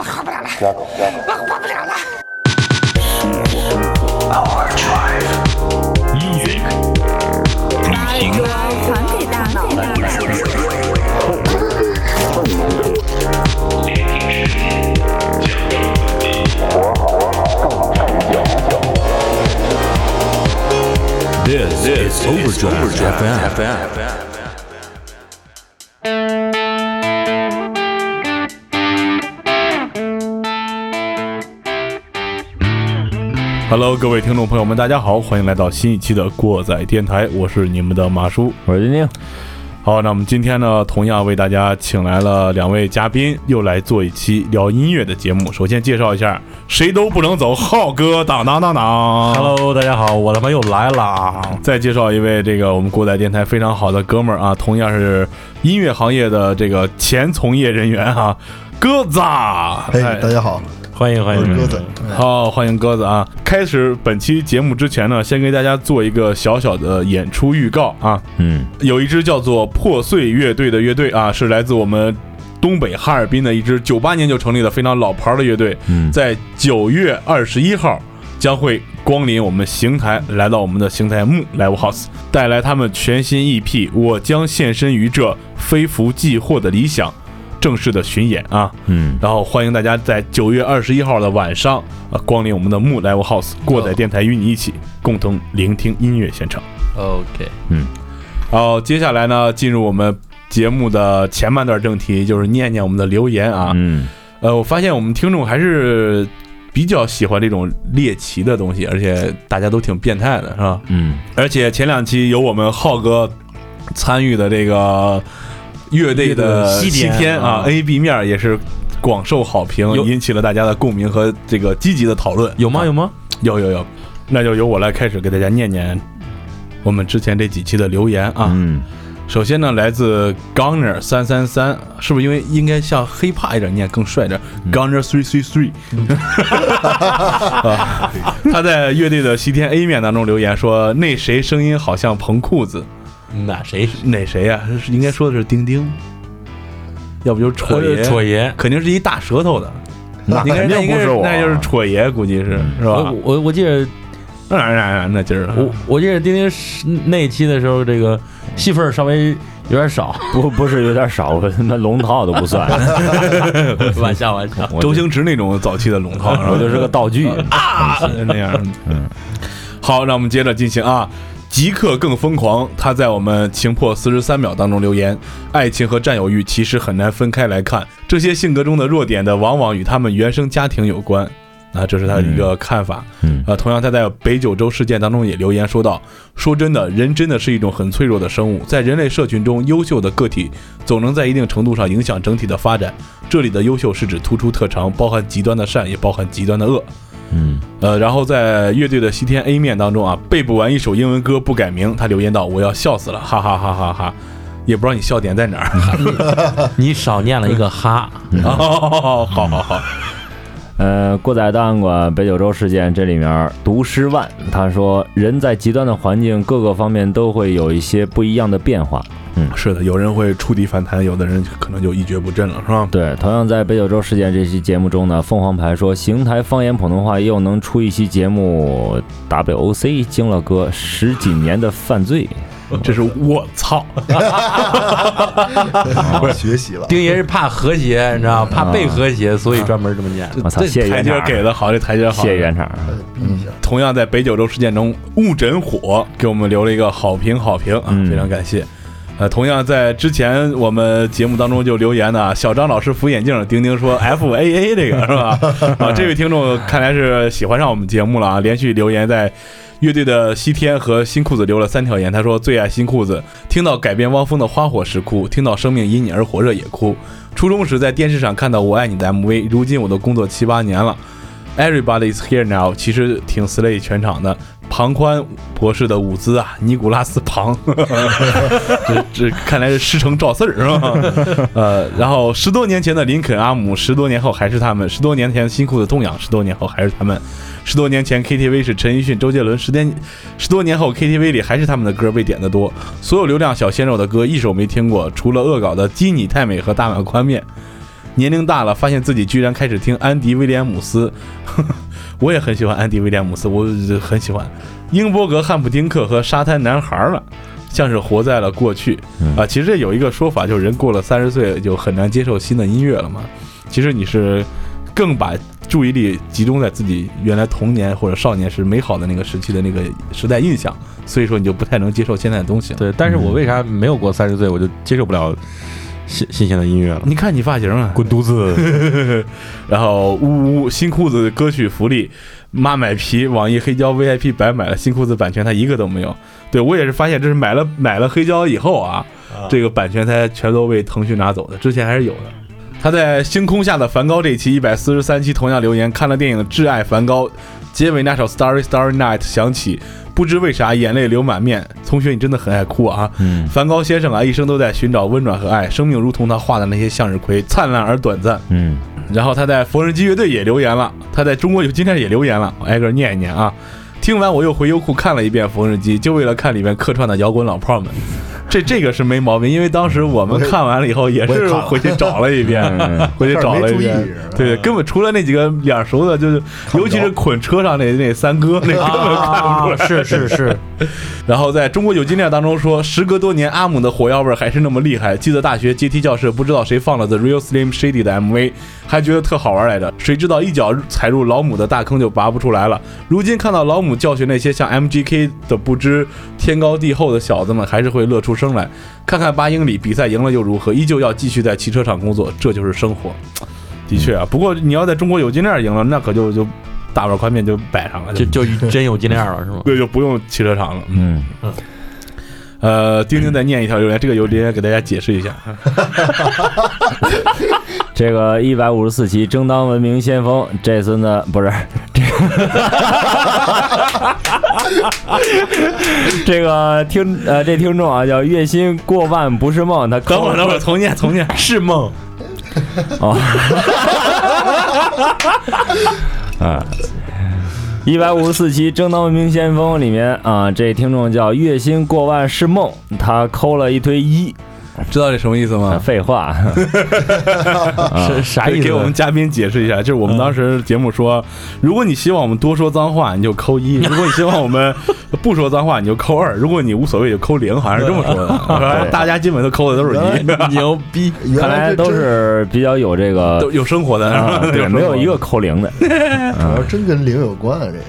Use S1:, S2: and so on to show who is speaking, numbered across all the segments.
S1: 我活不了了，我活不了了。
S2: Music.
S3: 把耳朵传给大脑。
S2: This is Overdrive FM.
S4: Hello，各位听众朋友们，大家好，欢迎来到新一期的过载电台，我是你们的马叔。
S5: 我是丁丁，
S4: 好，那我们今天呢，同样为大家请来了两位嘉宾，又来做一期聊音乐的节目。首先介绍一下，谁都不能走，浩哥，当当当当。
S5: Hello，大家好，我他妈又来啦！
S4: 再介绍一位这个我们过载电台非常好的哥们儿啊，同样是音乐行业的这个前从业人员哈、鸽子啊。
S6: 哎，大家好，
S5: 欢迎欢迎，
S6: 鸽子。
S4: 好，欢迎鸽子啊！开始本期节目之前呢，先给大家做一个小小的演出预告啊。
S5: 嗯，
S4: 有一支叫做破碎乐队的乐队啊，是来自我们东北哈尔滨的一支九八年就成立的非常老牌的乐队，
S5: 嗯
S4: 在九月二十一号将会光临我们邢台，来到我们的邢台木 Live House，带来他们全新 EP《我将献身于这非福即祸的理想》正式的巡演啊。
S5: 嗯，
S4: 然后欢迎大家在九月二十一号的晚上啊，光临我们的木 Live House 过载电台，与你一起共同聆听音乐现场。
S5: OK，
S4: 嗯，好接下来呢，进入我们节目的前半段正题，就是念念我们的留言啊。
S5: 嗯，
S4: 呃，我发现我们听众还是比较喜欢这种猎奇的东西，而且大家都挺变态的，是吧？
S5: 嗯，
S4: 而且前两期有我们浩哥参与的这个乐队的
S5: 西
S4: 西
S5: 天
S4: 天啊
S5: 啊
S4: ，A B 面也是广受好评，引起了大家的共鸣和这个积极的讨论。
S5: 有吗？有吗？
S4: 有有有，那就由我来开始给大家念念我们之前这几期的留言啊。
S5: 嗯，
S4: 首先呢，来自 Gunner 三三三，是不是因为应该像黑怕一点念更帅点、g u n n e r three three three，啊，他在乐队的西天 A 面当中留言说，那谁声音好像彭裤子，
S5: 那谁？
S4: 哪谁呀、是应该说的是丁丁，要不就是戳爷，
S5: 戳爷。
S4: 肯定是一大舌头的，
S6: 那肯定不是我，
S4: 那就是戳爷，估计是是吧
S5: 我？我我记得
S4: 那那那那劲儿，
S5: 我我记得丁丁是那一期的时候，这个戏份稍微有点少。
S7: 不不是有点少，我那龙套都不算，
S5: 玩笑玩笑。
S7: 我
S4: 周星驰那种早期的龙套，是吧
S7: 我就是个道具
S4: 啊，那样。嗯，好，那我们接着进行啊。极客更疯狂，他在我们情破四十三秒当中留言：爱情和占有欲其实很难分开来看，这些性格中的弱点的，往往与他们原生家庭有关。啊，这是他的一个看法。
S5: 嗯
S4: 呃，同样他在北九州事件当中也留言说到：说真的，人真的是一种很脆弱的生物，在人类社群中，优秀的个体总能在一定程度上影响整体的发展。这里的优秀是指突出特长，包含极端的善，也包含极端的恶。
S5: 嗯，
S4: 呃，然后在乐队的西天 A 面当中啊，背不完一首英文歌不改名，他留言道：“我要笑死了，哈哈哈哈哈！”也不知道你笑点在哪儿。
S5: 你少念了一个哈。
S4: 哦，好好好，
S7: 呃，过载档案馆北九州事件这里面读诗万他说，人在极端的环境各个方面都会有一些不一样的变化。
S4: 嗯是的，有人会触底反弹，有的人可能就一蹶不振了，是吧？
S7: 对，同样在北九州事件这期节目中呢，凤凰牌说邢台方言普通话又能出一期节目，WOC 惊了哥十几年的犯罪。
S4: 这是我操，
S6: 不是学习了。
S5: 丁爷是怕和谐，你知道吗？怕被和谐，所以专门这么念。
S7: 我操，
S4: 这台阶
S7: 谢谢原厂，
S4: 给的好，这台阶好。
S7: 谢谢原厂。
S6: 逼一下，
S4: 同样在北九州事件中，误诊火给我们留了一个好评，好评啊，
S7: 嗯
S4: 非常感谢。呃，同样在之前我们节目当中就留言的小张老师扶眼镜，丁丁说 F A A 这个是吧？啊，这位听众看来是喜欢上我们节目了啊，连续留言在乐队的西天和新裤子留了三条言，他说最爱新裤子，听到改变汪峰的花火时哭，听到生命因你而火热也哭。初中时在电视上看到我爱你的 MV，如今我都工作七八年了。Everybody is here now，其实挺 slay 全场的。庞宽博士的舞姿啊，尼古拉斯庞，这这看来是师承赵四儿是吧？呃，然后十多年前的林肯阿姆，十多年后还是他们；十多年前辛苦的痛痒，十多年后还是他们；十多年前 KTV 是陈奕迅、周杰伦，十年十多年后 KTV 里还是他们的歌被点的多。所有流量小鲜肉的歌一首没听过，除了恶搞的基你太美和大碗宽面。年龄大了，发现自己居然开始听安迪威廉姆斯，我也很喜欢安迪威廉姆斯，我很喜欢英伯格汉普丁克和沙滩男孩了。像是活在了过去啊！其实这有一个说法，就是人过了三十岁就很难接受新的音乐了嘛。其实你是更把注意力集中在自己原来童年或者少年时美好的那个时期的那个时代印象，所以说你就不太能接受现在的东西了。
S5: 对，但是我为啥没有过三十岁，我就接受不了新新鲜的音乐了？
S4: 你看你发型啊，
S5: 滚犊子！
S4: 然后呜呜新裤子歌曲福利，妈买皮，网易黑胶 VIP 白买了新裤子版权，他一个都没有。对我也是发现，这是买了买了黑胶以后啊，这个版权才全都被腾讯拿走的，之前还是有的。他在《星空下的梵高》这期一百四十三期同样留言，看了电影《挚爱梵高》，结尾那首《Starry Starry Night》响起，不知为啥眼泪流满面。同学，你真的很爱哭啊！
S7: 嗯
S4: 梵高先生啊，一生都在寻找温暖和爱，生命如同他画的那些向日葵，灿烂而短暂。
S7: 嗯
S4: 然后他在缝纫机乐队也留言了，他在中国有今天也留言了，我挨个念一念啊。听完我又回优酷看了一遍缝纫机，就为了看里面客串的摇滚老炮们。这这个是没毛病，因为当时我们看完了以后也是回去找了一遍，回去找了一遍。对，根本除了那几个脸熟的，就是尤其是捆车上那那三哥，那根本看不出来。
S5: 是是是，
S4: 然后在中国有金链当中说，时隔多年，阿姆的火药味还是那么厉害。记得大学阶梯教室，不知道谁放了 The Real Slim Shady 的 MV，还觉得特好玩来着。谁知道一脚踩入老母的大坑就拔不出来了。如今看到老母教训那些像 MGK 的不知天高地厚的小子们，还是会乐出声来。看看八英里比赛赢了又如何？依旧要继续在汽车厂工作，这就是生活。的确啊，不过你要在中国有金链赢了，那可就就大碗宽面就摆上了，
S5: 就就真有金链了是吗？
S4: 对，就不用汽车厂了。
S7: 嗯，
S4: 呃，丁丁再念一条留言，这个留言给大家解释一下。
S7: 这个一百五十四期正当文明先锋，这孙子不是这个，这个听呃这听众啊叫月薪过万不是梦，他
S4: 等会儿，等会儿，重念，重念。
S5: 是梦，
S7: 哦，啊，一百五十四期《正当文明先锋》里面啊，这听众叫月薪过万是梦，他扣了一堆一，
S4: 知道这什么意思
S7: 啊
S4: 吗？
S7: 废话，
S5: 是啥意思？
S4: 给我们嘉宾解释一下，就是我们当时节目说，如果你希望我们多说脏话，你就扣一；如果你希望我们不说脏话，你就扣二；如果你无所谓，就扣零，好像是这么说的。大家基本都扣的都是一，
S5: 牛逼！
S6: 原
S7: 看来都是比较有这个
S4: 都有生活的，
S7: 啊，对，没有一个扣零的。
S6: 主要真跟零有关啊，这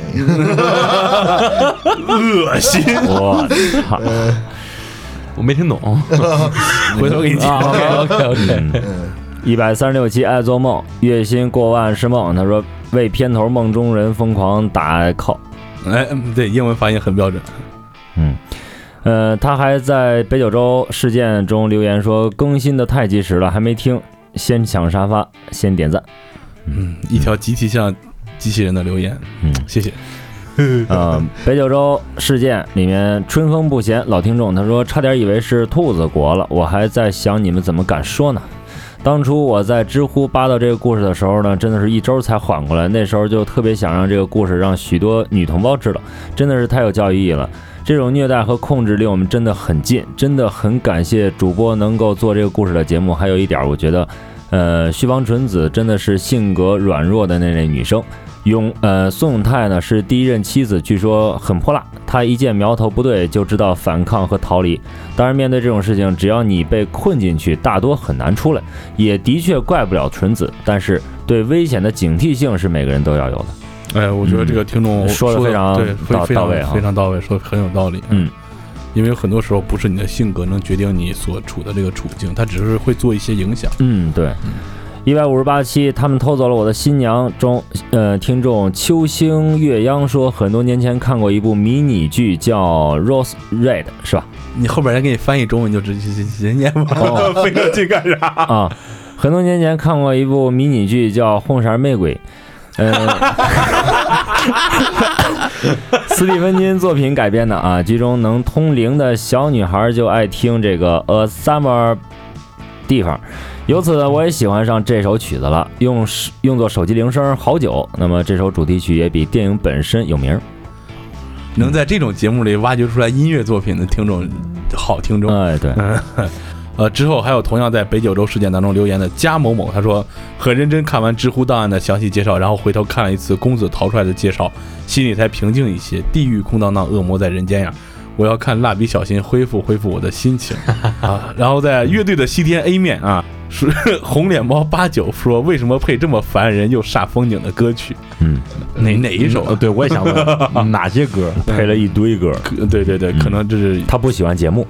S4: 恶心。
S7: 我操！
S5: 我没听懂。
S4: 回头给你解释。
S5: OK OK OK，
S7: 一百三十六期爱做梦，月薪过万是梦。他说为片头梦中人疯狂打 call。
S4: 哎，嗯对，英文发音很标准。
S7: 嗯，呃，他还在北九州事件中留言说更新的太及时了，还没听，先抢沙发，先点赞。
S4: 嗯，一条极其像机器人的留言。
S7: 嗯，
S4: 谢谢。
S7: 呃，北九州事件里面春风不闲老听众他说差点以为是兔子国了，我还在想你们怎么敢说呢？当初我在知乎扒到这个故事的时候呢，真的是一周才缓过来。那时候就特别想让这个故事让许多女同胞知道，真的是太有教育意义了。这种虐待和控制离我们真的很近，真的很感谢主播能够做这个故事的节目。还有一点，我觉得，呃，旭方纯子真的是性格软弱的那类女生。永呃，宋永泰呢是第一任妻子，据说很泼辣。他一见苗头不对，就知道反抗和逃离。当然，面对这种事情，只要你被困进去，大多很难出来。也的确怪不了纯子，但是对危险的警惕性是每个人都要有的。
S4: 哎，我觉得这个听众
S7: 嗯说的非常
S4: 对，非非常
S7: 到到位啊
S4: 非常到位，说的很有道理。
S7: 嗯，
S4: 因为很多时候不是你的性格能决定你所处的这个处境，它只是会做一些影响。
S7: 嗯，对。一百五十八期，他们偷走了我的新娘中，呃，听众秋星月央说，很多年前看过一部迷你剧叫《Rose Red》，是吧？
S4: 你后边人给你翻译中文，你就直接直接念吧，
S7: 哦
S4: 费这劲干啥？
S7: 啊，很多年前看过一部迷你剧叫《红色玫瑰》，呃、斯蒂芬金作品改编的啊，剧中能通灵的小女孩就爱听这个《A Summer》地方，由此呢，我也喜欢上这首曲子了，用用作手机铃声好久。那么这首主题曲也比电影本身有名儿。
S4: 能在这种节目里挖掘出来音乐作品的听众，好听众。
S7: 哎，对，
S4: 呃，之后还有同样在北九州事件当中留言的加某某，他说很认真看完知乎档案的详细介绍，然后回头看了一次公子逃出来的介绍，心里才平静一些。地狱空荡荡，恶魔在人间呀！我要看蜡笔小新恢复恢复我的心情 啊！然后在乐队的西天 A 面啊，是 红脸猫八九说为什么配这么烦人又煞风景的歌曲？
S7: 嗯，
S4: 哪哪一首
S5: 呃，
S4: 啊？
S5: 对我也想问 哪些歌？
S7: 配了一堆歌，
S4: 可对对对，可能这是
S7: 他不喜欢节目，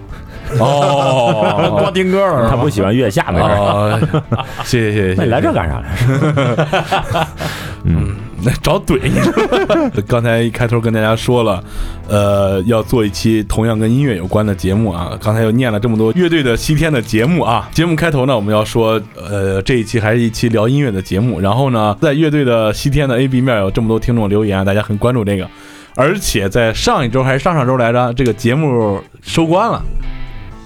S4: 哦
S5: 光听歌了，
S7: 他不喜欢月下没事儿。
S4: 哦，谢谢谢谢谢谢。
S7: 那你来这干啥来？嗯，
S4: 那找怼你。刚才一开头跟大家说了，呃，要做一期同样跟音乐有关的节目啊。刚才又念了这么多乐队的西天的节目啊。节目开头呢，我们要说，呃，这一期还是一期聊音乐的节目。然后呢，在乐队的西天的 A B 面有这么多听众留言，大家很关注这个。而且在上一周还是上上周来着，这个节目收官了，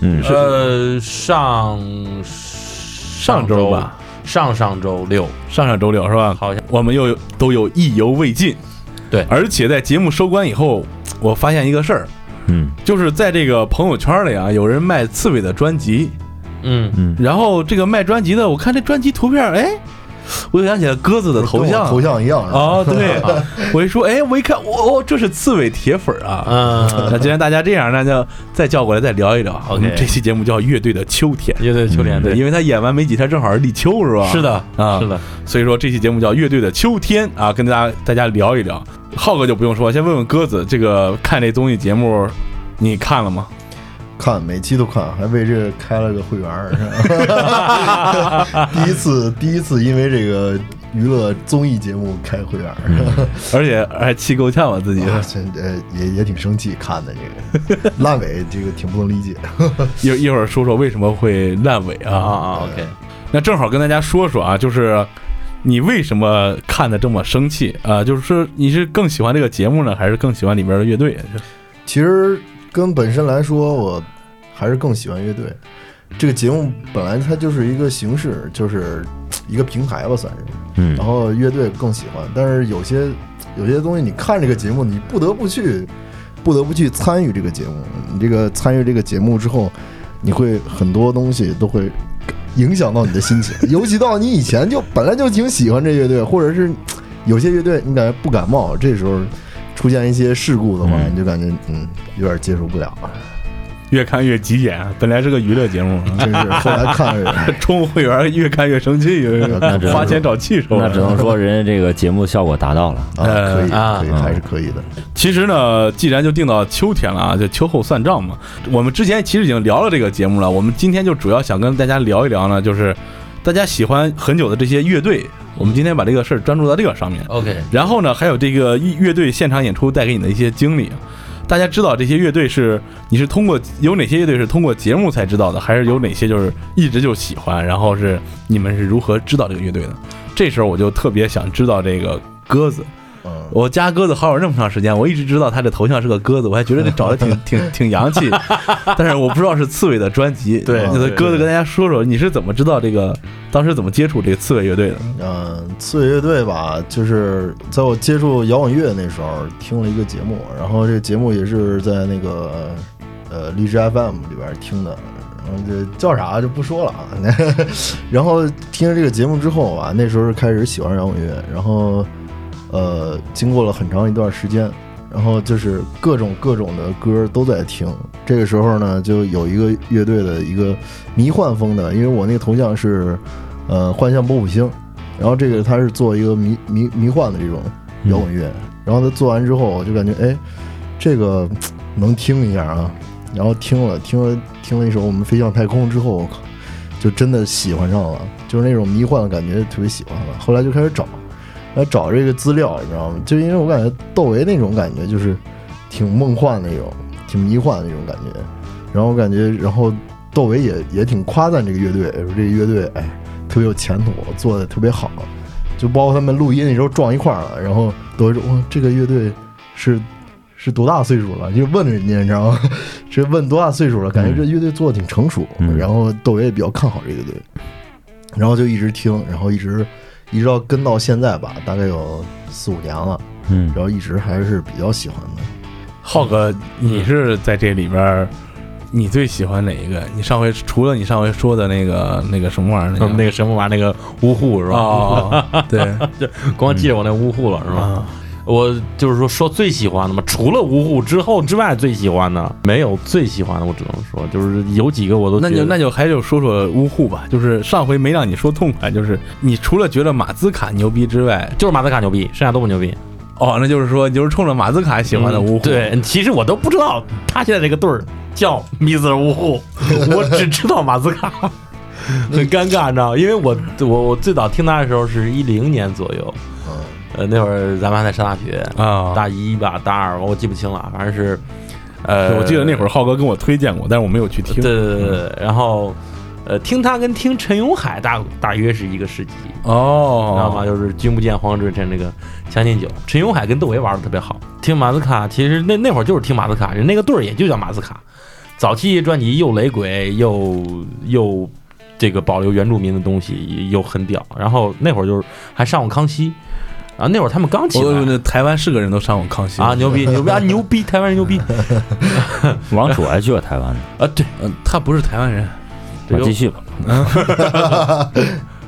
S7: 嗯，
S5: 呃，上
S4: 上周吧，
S5: 上上周六，
S4: 上上周六是吧？
S5: 好像。
S4: 我们又都有意犹未尽。
S5: 对。
S4: 而且在节目收官以后，我发现一个事儿，
S7: 嗯。
S4: 就是在这个朋友圈里啊，有人卖刺猬的专辑，
S5: 嗯，
S7: 嗯，
S4: 然后这个卖专辑的，我看这专辑图片，哎，我就想起来鸽子的头像，
S6: 头像一样啊？
S4: 哦，对，我一说，哎，我一看，哦，这是刺猬铁粉啊。
S5: 嗯，
S4: 那既然大家这样，那就再叫过来再聊一聊。们这期节目叫《乐队的秋天》，
S5: 乐队的秋天
S4: 对，
S5: 对，
S4: 因为他演完没几天，正好是立秋，是吧？
S5: 是的，
S4: 啊，
S5: 是的，
S4: 所以说这期节目叫《乐队的秋天》啊，跟大家大家聊一聊。浩哥就不用说，先问问鸽子，这个看这综艺节目，你看了吗？
S6: 看每期都看，还为这开了个会员儿。是吧 第一次，第一次因为这个娱乐综艺节目开会员儿，
S4: 而且还气够呛，我自己。
S6: 呃也也挺生气看的这个烂尾，这个挺不能理解。
S4: 一一会儿说说为什么会烂尾啊？
S5: 啊啊，OK，
S4: 那正好跟大家说说啊，就是你为什么看的这么生气啊？就是说你是更喜欢这个节目呢，还是更喜欢里边的乐队？
S6: 其实跟本身来说，我还是更喜欢乐队。这个节目本来它就是一个形式，就是一个平台吧，算是。
S7: 嗯
S6: 然后乐队更喜欢，但是有些有些东西，你看这个节目，你不得不去，不得不去参与这个节目。你这个参与这个节目之后，你会很多东西都会影响到你的心情，尤其到你以前就本来就挺喜欢这乐队，或者是有些乐队你感觉不感冒，这时候出现一些事故的话，
S7: 嗯
S6: 你就感觉嗯有点接受不了，
S4: 越看越急眼，本来是个娱乐节目，
S6: 真是后来看着
S4: 充会员越看越生气，
S7: 那
S4: 花钱找气受。
S7: 那只能 说人家这个节目效果达到了。
S6: 啊，可以
S5: 啊
S6: 可以还是可以的。
S4: 其实呢，既然就定到秋天了啊，就秋后算账嘛。我们之前其实已经聊了这个节目了，我们今天就主要想跟大家聊一聊呢，就是大家喜欢很久的这些乐队，我们今天把这个事儿专注到这个上面。
S5: OK，
S4: 然后呢，还有这个乐乐队现场演出带给你的一些经历。大家知道这些乐队是你是通过有哪些乐队是通过节目才知道的，还是有哪些就是一直就喜欢？然后是你们是如何知道这个乐队的？这时候我就特别想知道这个鸽子。
S6: 嗯，
S4: 我加鸽子好友那么长时间，我一直知道他的头像是个鸽子，我还觉得这找的挺 挺挺洋气，但是我不知道是刺猬的专辑。
S5: 对
S4: 鸽子跟大家说说，你是怎么知道这个？当时怎么接触这个刺猬乐队的？
S6: 嗯，刺猬乐队吧，就是在我接触摇滚乐那时候听了一个节目，然后这个节目也是在那个呃荔枝 FM 里边听的，然后这叫啥就不说了啊。然后听了这个节目之后啊，那时候开始喜欢摇滚乐，然后呃，经过了很长一段时间，然后就是各种各种的歌都在听。这个时候呢，就有一个乐队的一个迷幻风的，因为我那个头像是呃幻象波普星，然后这个他是做一个迷迷迷幻的这种摇滚乐，然后他做完之后，我就感觉哎，这个能听一下啊，然后听了听了听了一首我们飞向太空之后，我靠，就真的喜欢上了，就是那种迷幻的感觉，特别喜欢了。后来就开始找，来找这个资料，你知道吗？就因为我感觉窦唯那种感觉就是挺梦幻那种，挺迷幻的那种感觉。然后我感觉，然后窦唯也也挺夸赞这个乐队，说这个乐队哎特别有前途，做的特别好。就包括他们录音的时候撞一块儿了，然后窦唯说：“哇，这个乐队是是多大岁数了？”就问人家，你知道吗？这问多大岁数了？感觉这乐队做的挺成熟。
S7: 嗯
S6: 然后窦唯也比较看好这个乐队，然后就一直听，然后一直一直到跟到现在吧，大概有四五年了，
S7: 嗯
S6: 然后一直还是比较喜欢的。
S4: 浩哥，你是在这里边儿你最喜欢哪一个？你上回除了你上回说的那个那个什么玩意儿，
S5: 那个什么玩意儿，那个呜呼是吧？
S4: 哦，对，
S5: 光记着我那呜呼了是吧？
S4: 啊，
S5: 我就是说说最喜欢的嘛，除了呜呼之后之外，最喜欢的没有最喜欢的，我只能说就是有几个我都
S4: 那就那就还就说说呜呼吧。就是上回没让你说痛快，就是你除了觉得马兹卡牛逼之外，
S5: 就是马兹卡牛逼，剩下都不牛逼。
S4: 哦，那就是说你就是冲着马兹卡喜欢的呜呼。
S5: 嗯对，其实我都不知道他现在这个队儿叫 Mr. 呜呼，我只知道马兹卡，很尴尬，你知道吗？因为我我我最早听他的时候是一零年左右，呃，那会儿咱们还在上大学，
S4: 啊，
S5: 大一吧，大二，我记不清了，反正是，呃，
S4: 我记得那会儿浩哥跟我推荐过，但是我没有去听。
S5: 对对对然后。呃，听他跟听陈永海大大约是一个时期，知道
S4: 哦，
S5: 吗？就是君不见黄河之前那个《将进酒》，陈永海跟窦唯玩的特别好。听马斯卡，其实那那会儿就是听马斯卡，人那个队儿也就叫马斯卡。早期专辑又雷鬼又又这个保留原住民的东西，又很屌。然后那会儿就是还上过康熙啊，那会儿他们刚起来
S4: 我那台湾是个人都上过康熙
S5: 啊，牛逼牛逼啊，牛逼！台湾人牛逼
S7: 王楚还去过台湾呢。
S5: 啊！对，
S4: 嗯，他不是台湾人。
S5: 这个
S7: 我继续吧。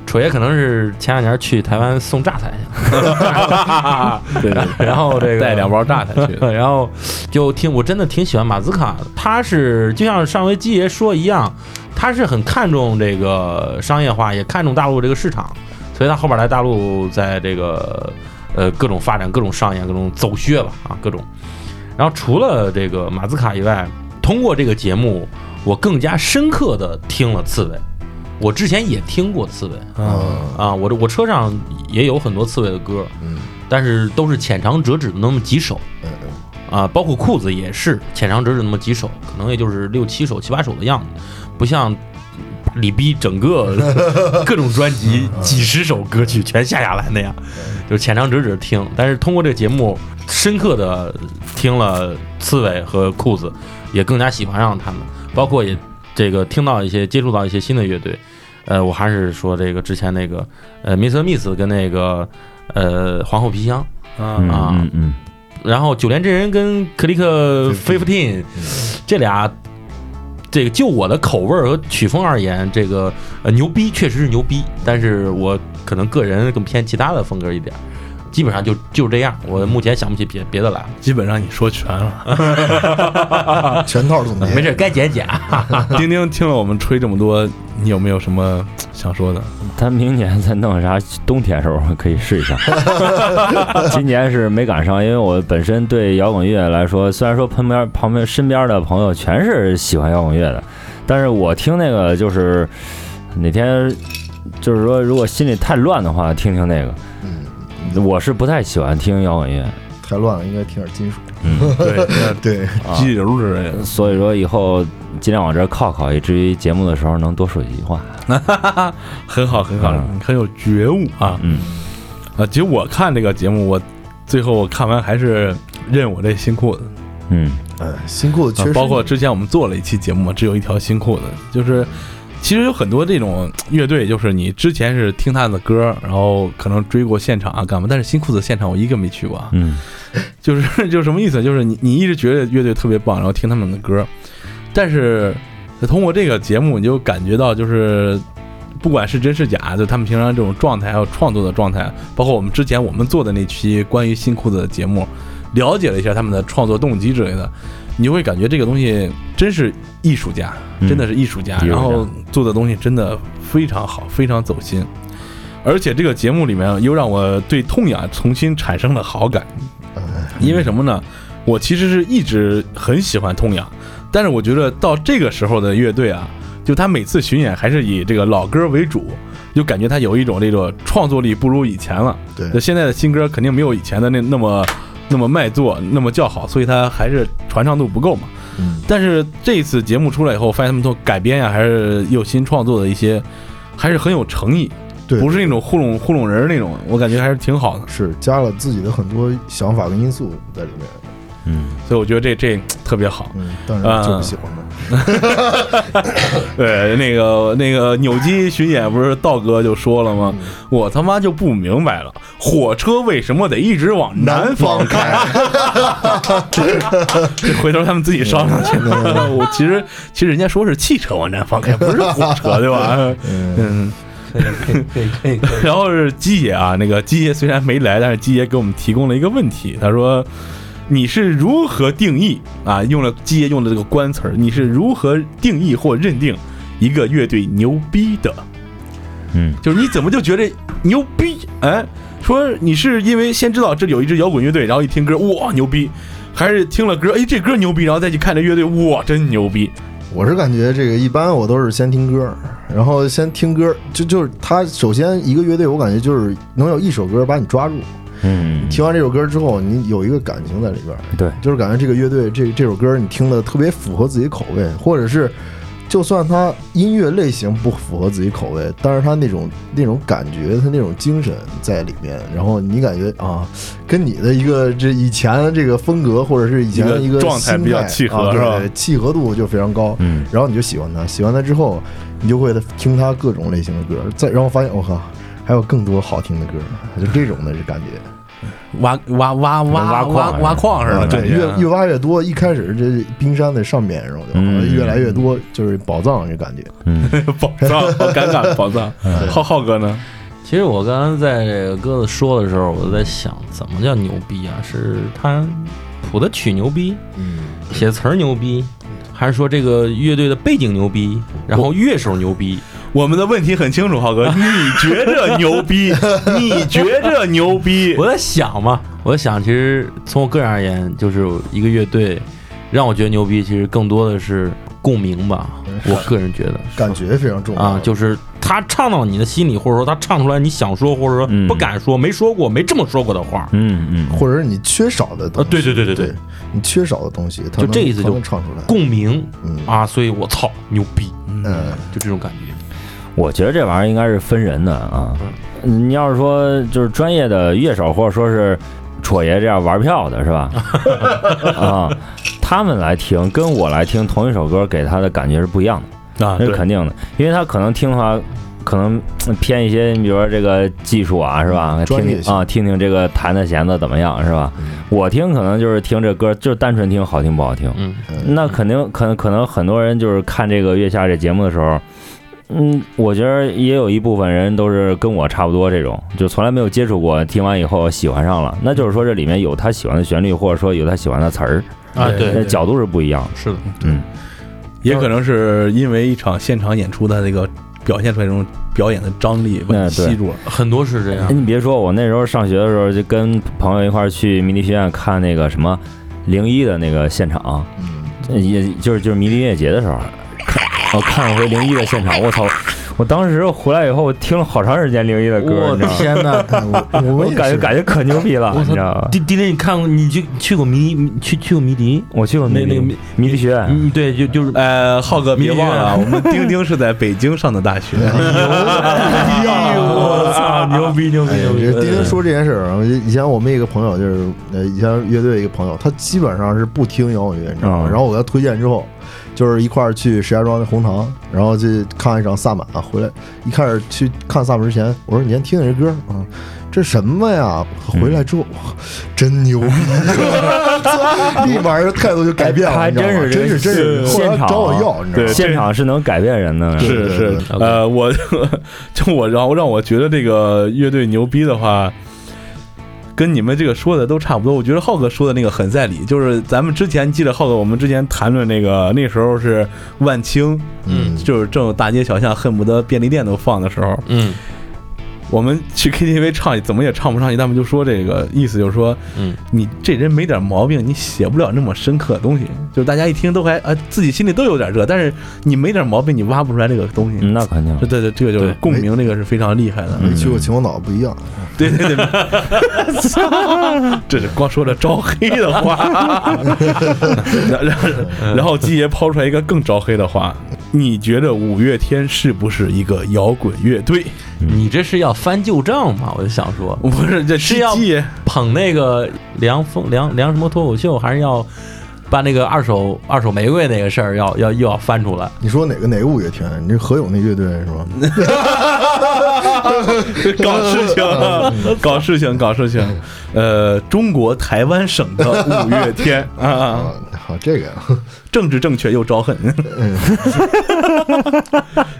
S5: 楚爷可能是前两年去台湾送榨菜去了，
S4: 对对，
S5: 然后这个
S4: 带两包榨菜去的。
S5: 然后就挺，我真的挺喜欢马兹卡的。他是就像上回基爷说一样，他是很看重这个商业化，也看重大陆这个市场，所以他后边来大陆，在这个呃各种发展、各种上演、各种走穴吧啊各种。然后除了这个马兹卡以外，通过这个节目，我更加深刻的听了刺猬。我之前也听过刺猬
S4: 啊，
S5: 啊，我这我车上也有很多刺猬的歌，
S6: 嗯
S5: 但是都是浅尝辄止的那么几首。
S6: 嗯
S5: 啊，包括裤子也是浅尝辄止那么几首，可能也就是六七首、七八首的样子，不像李逼整个 各种专辑几十首歌曲全下下来那样，就是浅尝辄止听。但是通过这个节目，深刻的听了刺猬和裤子，也更加喜欢上他们，包括也这个听到一些接触到一些新的乐队。呃，我还是说这个之前那个呃 Mr. Miss 跟那个呃皇后皮箱。
S4: 啊
S7: 嗯
S5: 啊
S7: 嗯嗯，
S5: 然后九连真人跟 Click Fifteen 这俩，这个就我的口味和曲风而言，这个呃牛逼确实是牛逼，但是我可能个人更偏其他的风格一点，基本上就就这样。我目前想不起别别的来了，
S4: 基本上你说全了。
S6: 全套总结。
S5: 没事，该剪剪。
S4: 丁丁听了我们吹这么多，你有没有什么想说的？
S7: 他明年再弄啥冬天时候可以试一下。今年是没赶上，因为我本身对摇滚乐来说，虽然说旁边旁边身边的朋友全是喜欢摇滚乐的，但是我听那个就是哪天就是说如果心里太乱的话，听听那个。
S6: 嗯，
S7: 我是不太喜欢听摇滚乐，
S6: 太乱了，应该听点金属。
S7: 嗯，
S4: 对，
S6: 对，
S7: 啊
S4: 激流之类的。
S7: 所以说以后尽量往这儿靠靠，以至于节目的时候能多说几句话。
S4: 很好，很好，
S7: 嗯
S4: 很有觉悟啊！
S7: 嗯，
S4: 啊，其实我看这个节目，我最后我看完还是认我这新裤子，
S7: 嗯，
S6: 哎，新裤子确实，
S4: 啊包括之前我们做了一期节目，只有一条新裤子，就是其实有很多这种乐队，就是你之前是听他的歌，然后可能追过现场啊干嘛，但是新裤子现场我一个没去过啊，
S7: 嗯，
S4: 就是就是什么意思？就是你你一直觉得乐队特别棒，然后听他们的歌，但是通过这个节目，你就感觉到就是。不管是真是假，就他们平常这种状态，还有创作的状态，包括我们之前我们做的那期关于新裤子的节目，了解了一下他们的创作动机之类的，你就会感觉这个东西真是艺术家，
S7: 嗯
S4: 真的是艺术家，然后做的东西真的非常好，非常走心。而且这个节目里面又让我对痛痒重新产生了好感，因为什么呢？我其实是一直很喜欢痛痒，但是我觉得到这个时候的乐队啊，就他每次巡演还是以这个老歌为主，就感觉他有一种这个创作力不如以前了。
S6: 对
S4: 就现在的新歌肯定没有以前的那那么那么卖座，那么叫好，所以它还是传唱度不够嘛。
S6: 嗯，
S4: 但是这次节目出来以后，发现他们做改编呀、还是有新创作的一些，还是很有诚意，
S6: 对，
S4: 不是那种糊弄糊弄人那种，我感觉还是挺好的。
S6: 是加了自己的很多想法跟因素在里面。
S7: 嗯，
S4: 所以我觉得这这特别好。
S6: 嗯，但是就不喜欢他。
S4: 对，那个那个扭机巡演不是道哥就说了吗？我他妈就不明白了，火车为什么得一直往南方开？这回头他们自己商量去。我其实其实人家说是汽车往南方开，不是火车，对吧？嗯。
S5: 可以可以可以可以可以。
S4: 然后是鸡爷啊，那个鸡爷虽然没来，但是鸡爷给我们提供了一个问题，他说。你是如何定义啊？用了基爷用的这个官词儿，你是如何定义或认定一个乐队牛逼的？
S7: 嗯，
S4: 就是你怎么就觉得牛逼？哎，说你是因为先知道这里有一支摇滚乐队，然后一听歌哇牛逼，还是听了歌哎这歌牛逼，然后再去看这乐队哇真牛逼？
S6: 我是感觉这个一般，我都是先听歌，然后先听歌，就就是他首先一个乐队，我感觉就是能有一首歌把你抓住。
S7: 嗯，
S6: 听完这首歌之后，你有一个感情在里边儿，
S7: 对，
S6: 就是感觉这个乐队这这首歌你听的特别符合自己口味，或者是就算它音乐类型不符合自己口味，但是它那种那种感觉，它那种精神在里面，然后你感觉啊，跟你的一个这以前这个风格或者是以前的一个
S4: 状态比较契合，是吧？
S6: 契合度就非常高，
S7: 嗯，
S6: 然后你就喜欢它，喜欢它之后，你就会听它各种类型的歌，再然后发现我靠，还有更多好听的歌，就这种的感觉。
S4: 挖挖挖挖挖挖矿似的，
S6: 对，越越挖越多。一开始这冰山在上面，然后越来越多，就是宝藏这感觉。
S7: 嗯，
S4: 宝藏，好尴尬，宝藏。浩浩哥呢？
S5: 其实我刚刚在这个鸽子说的时候，我就在想，怎么叫牛逼啊？是他谱的曲牛逼，
S6: 嗯，
S5: 写词儿牛逼，还是说这个乐队的背景牛逼，然后乐手牛逼？
S4: 我们的问题很清楚，浩哥，你觉着牛逼？你觉着牛逼？
S5: 我在想嘛，我在想，其实从我个人而言，就是一个乐队让我觉得牛逼，其实更多的是共鸣吧。我个人觉得。
S6: 感觉非常重要。
S5: 啊，就是他唱到你的心里，或者说他唱出来你想说，或者说不敢说、没说过、没这么说过的话，
S7: 嗯嗯，
S6: 或者是你缺少的东西，
S5: 对对对对对，
S6: 你缺少的东西，
S5: 就这意思就
S6: 唱出来。
S5: 共鸣
S6: 嗯。
S5: 啊，所以我操牛逼，
S6: 嗯，
S5: 就这种感觉。
S7: 我觉得这玩意儿应该是分人的啊。你要是说就是专业的乐手，或者说是戳爷这样玩票的，是吧？啊，他们来听跟我来听同一首歌，给他的感觉是不一样的
S4: 啊，
S7: 那是肯定的，因为他可能听的话，可能偏一些，你比如说这个技术啊，是吧？听听啊，听听这个弹的弦子怎么样，是吧？我听可能就是听这歌，就是单纯听好听不好听。
S5: 嗯，
S7: 那肯定可能可能很多人就是看这个月下这节目的时候。嗯，我觉得也有一部分人都是跟我差不多这种，就从来没有接触过，听完以后喜欢上了，那就是说这里面有他喜欢的旋律，或者说有他喜欢的词儿
S5: 啊，对，
S7: 角度是不一样。
S5: 是的，
S7: 嗯，
S4: 也可能是因为一场现场演出的那个表现出来这种表演的张力把你吸住了，
S5: 很多是这样。
S7: 你别说，我那时候上学的时候就跟朋友一块儿去迷笛学院看那个什么零一的那个现场，也就是就是迷笛音乐节的时候。我看了回零一的现场，我操！我当时回来以后，我听了好长时间零一的歌，
S5: 我天哪！
S7: 我感觉感觉可牛逼了，你知道吗？
S5: 迪迪迪，你看过？你去去过迷去去过迷笛？
S7: 我去过
S5: 那那个迷
S7: 迷笛学院。
S5: 嗯，对，就就是
S4: 呃，浩哥别忘了，我们丁丁是在北京上的大学。
S5: 牛逼！我操，牛逼牛逼牛逼！
S6: 丁丁说这件事儿，以前我们一个朋友就是呃，以前乐队一个朋友，他基本上是不听摇滚乐，你知道吗？然后我给他推荐之后。就是一块儿去石家庄的红糖，然后去看一场萨满，回来一开始去看萨满之前，我说你先听听这歌啊，这什么呀？回来之后，真牛逼，立马这态度就改变了，
S7: 还真是
S6: 真是真是
S7: 现场
S6: 找我要，你知道吗？
S7: 现场是能改变人的，
S4: 是是呃，我就我然后让我觉得这个乐队牛逼的话。跟你们这个说的都差不多，我觉得浩哥说的那个很在理，就是咱们之前记得浩哥，我们之前谈论那个那时候是万青，
S6: 嗯，
S4: 就是正大街小巷恨不得便利店都放的时候，
S5: 嗯，
S4: 我们去 KTV 唱怎么也唱不上去，他们就说这个意思就是说，
S5: 嗯，
S4: 你这人没点毛病，你写不了那么深刻的东西，就是大家一听都还啊自己心里都有点这，但是你没点毛病，你挖不出来这个东西，
S7: 那肯定，
S4: 对对对，这个就是共鸣，这个是非常厉害的，
S6: 没去过秦皇岛不一样。
S4: 对对对，这是光说着招黑的话，然然然后基爷抛出来一个更招黑的话，你觉得五月天是不是一个摇滚乐队？
S5: 你这是要翻旧账嘛？我就想说，
S4: 不是这
S5: 是要捧那个梁峰梁梁什么脱口秀，还是要把那个二手二手玫瑰那个事儿要要又要翻出来？
S6: 你说哪个哪个五月天？你这何勇那乐队是吧？
S4: 搞事情，搞事情，搞事情。呃，中国台湾省的五月天啊，
S6: 啊，这个
S4: 政治正确又招恨。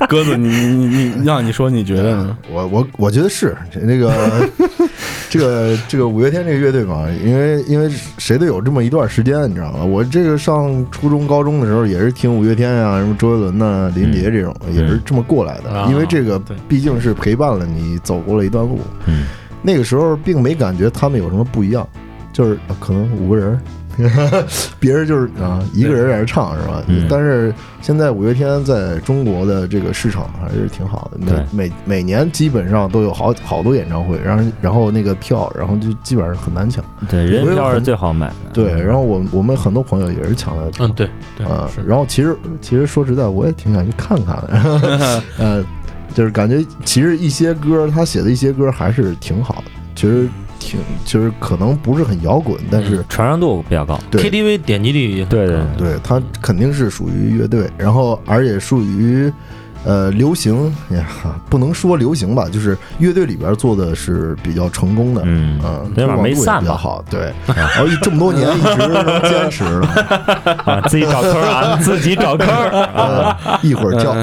S4: 鸽子，你你你你，让你说你觉得呢？
S6: 我我我觉得是这那个这个这个五月天这个乐队嘛，因为因为谁都有这么一段时间，你知道吗？我这个上初中高中的时候也是听五月天啊、什么周杰伦呐、林杰这种，也是这么过来的。
S5: 啊
S6: 因为这个毕竟是陪伴了你走过了一段路，
S7: 嗯，
S6: 那个时候并没感觉他们有什么不一样，就是呃可能五个人。别人就是啊，一个人在这唱是吧？
S7: 嗯
S6: 但是现在五月天在中国的这个市场还是挺好的，每每每年基本上都有好好多演唱会，然后然后那个票，然后就基本上很难抢。
S7: 对，人票是最好买的。
S6: 对，然后我我们很多朋友也是抢的
S5: 嗯，对对
S6: 啊，然后其实其实说实在，我也挺想去看看的，呃，就是感觉其实一些歌他写的一些歌还是挺好的，其实挺就是可能不是很摇滚，但是
S7: 传唱度比较高。
S6: 对
S5: KTV 点击率也很
S7: 对对
S5: 高
S6: 对它肯定是属于乐队，然后而且属于。呃，流行呀，不能说流行吧，就是乐队里边做的是比较成功的，
S7: 嗯
S6: 推广度也
S7: 没散
S6: 比较好，对，然后一这么多年一直能坚持了，
S7: 啊，自己找坑啊，自己找坑
S6: 一会儿叫，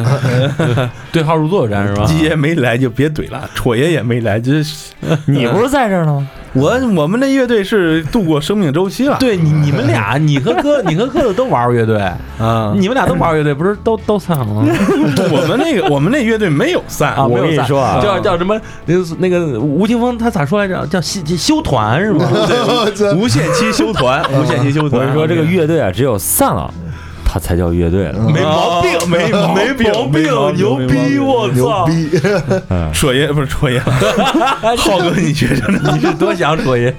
S5: 对号入座然是吧？
S4: 鸡爷没来就别怼了，戳爷也没来，就是。
S7: 你不是在这儿呢吗？
S4: 我我们那乐队是度过生命周期了。
S5: 对你你们俩，你和哥你和哥子都玩过乐队，
S4: 啊，
S5: 你们俩都玩过乐队，不是都都散了吗？
S4: 我们那个我们那乐队没有散，
S5: 啊，
S7: 我跟
S5: 没有散
S7: 你说啊
S5: 叫叫什么？那个那个吴青峰他咋说来着？叫休休团是吗？
S4: 无限期休团，无限期休团。
S7: 我是说这个乐队啊，只有散了，它才叫乐队了。
S5: 没毛病，
S4: 没毛病
S5: 没毛
S4: 没毛病
S5: 牛逼！我
S6: 牛
S5: 操！
S6: 逼，
S4: 戳爷不是戳爷，浩哥你觉着呢？
S5: 你是多想说爷？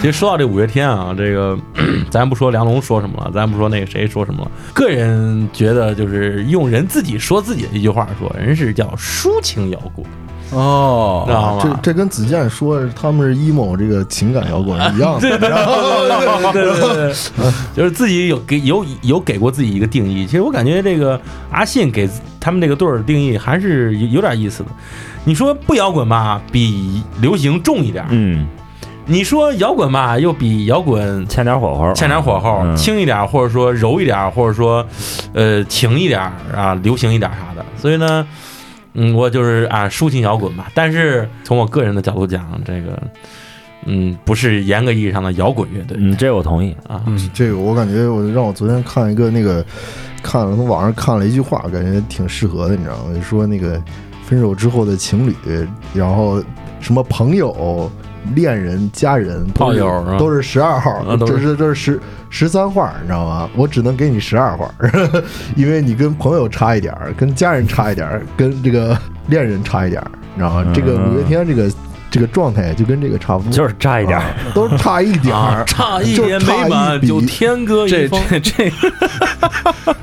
S5: 其实说到这五月天啊，这个 咱不说梁龙说什么了，咱不说那个谁说什么了，个人觉得就是用人自己说自己的一句话说，人是叫抒情摇滚，
S4: 哦
S5: 知道吗？
S6: 这这跟子健说他们是 emo 这个情感摇滚是一样的，
S5: 对对对，就是自己有给有有给过自己一个定义。其实我感觉这个阿信给他们这个队儿的定义还是有有点意思的。你说不摇滚吧，比流行重一点儿；
S7: 嗯，
S5: 你说摇滚吧，又比摇滚
S7: 欠点火候，
S5: 欠点火候，
S7: 嗯
S5: 轻一点儿，或者说柔一点儿，或者说呃情一点儿啊，流行一点儿啥的。所以呢，嗯，我就是啊抒情摇滚吧。但是从我个人的角度讲，这个嗯不是严格意义上的摇滚乐队
S7: 嗯，这我同意。
S5: 啊。
S4: 嗯
S6: 这个我感觉我让我昨天看一个那个看了从网上看了一句话，感觉挺适合的，你知道吗？就说那个分手之后的情侣，然后什么朋友。恋人、家人、都是
S5: 炮友
S6: 都是十二号
S5: 啊，
S6: 这是这是十十三画，你知道吗？我只能给你十二画，因为你跟朋友差一点儿，跟家人差一点儿，跟这个恋人差一点儿，你知道吗？这个
S7: 嗯
S6: 五月天这个这个状态就跟这个差不多，
S7: 就是差一点儿
S6: 啊都是差一点
S5: 啊
S6: 儿，，
S5: 差一点
S6: 就差一
S5: 美满，
S6: 笔
S5: 就天各一
S4: 这
S5: 方。
S4: 这 这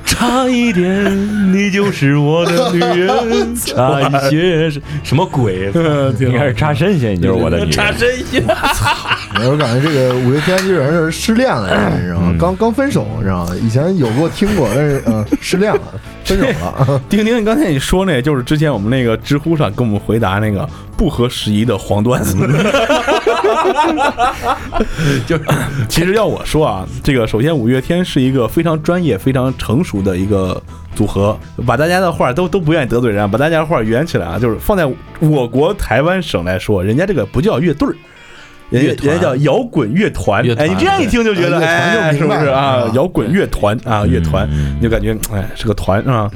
S5: 差一点，你就是我的女人。差一些是什么鬼？
S7: 应该是插深些，你就是我的女
S5: 差
S7: 人。
S5: 身些。
S6: 我感觉这个五月天这人是失恋了，你知道吗？刚刚分手，你知道吗？以前有过听过，但是嗯，失恋了，分手了。
S4: 丁丁，你刚才你说那，就是之前我们那个知乎上跟我们回答那个不合时宜的黄段子。就，其实要我说啊，这个首先五月天是一个非常专业、非常成熟的一个组合，把大家的话都都不愿意得罪人，把大家的话圆起来啊，就是放在我国台湾省来说，人家这个不叫乐队儿。人家人家叫摇滚乐团哎，你这样一听就觉得，哎，
S6: 是
S4: 不是啊
S6: 啊？
S4: 摇滚乐团啊，乐团，
S7: 嗯
S4: 你就感觉哎是个团是吧？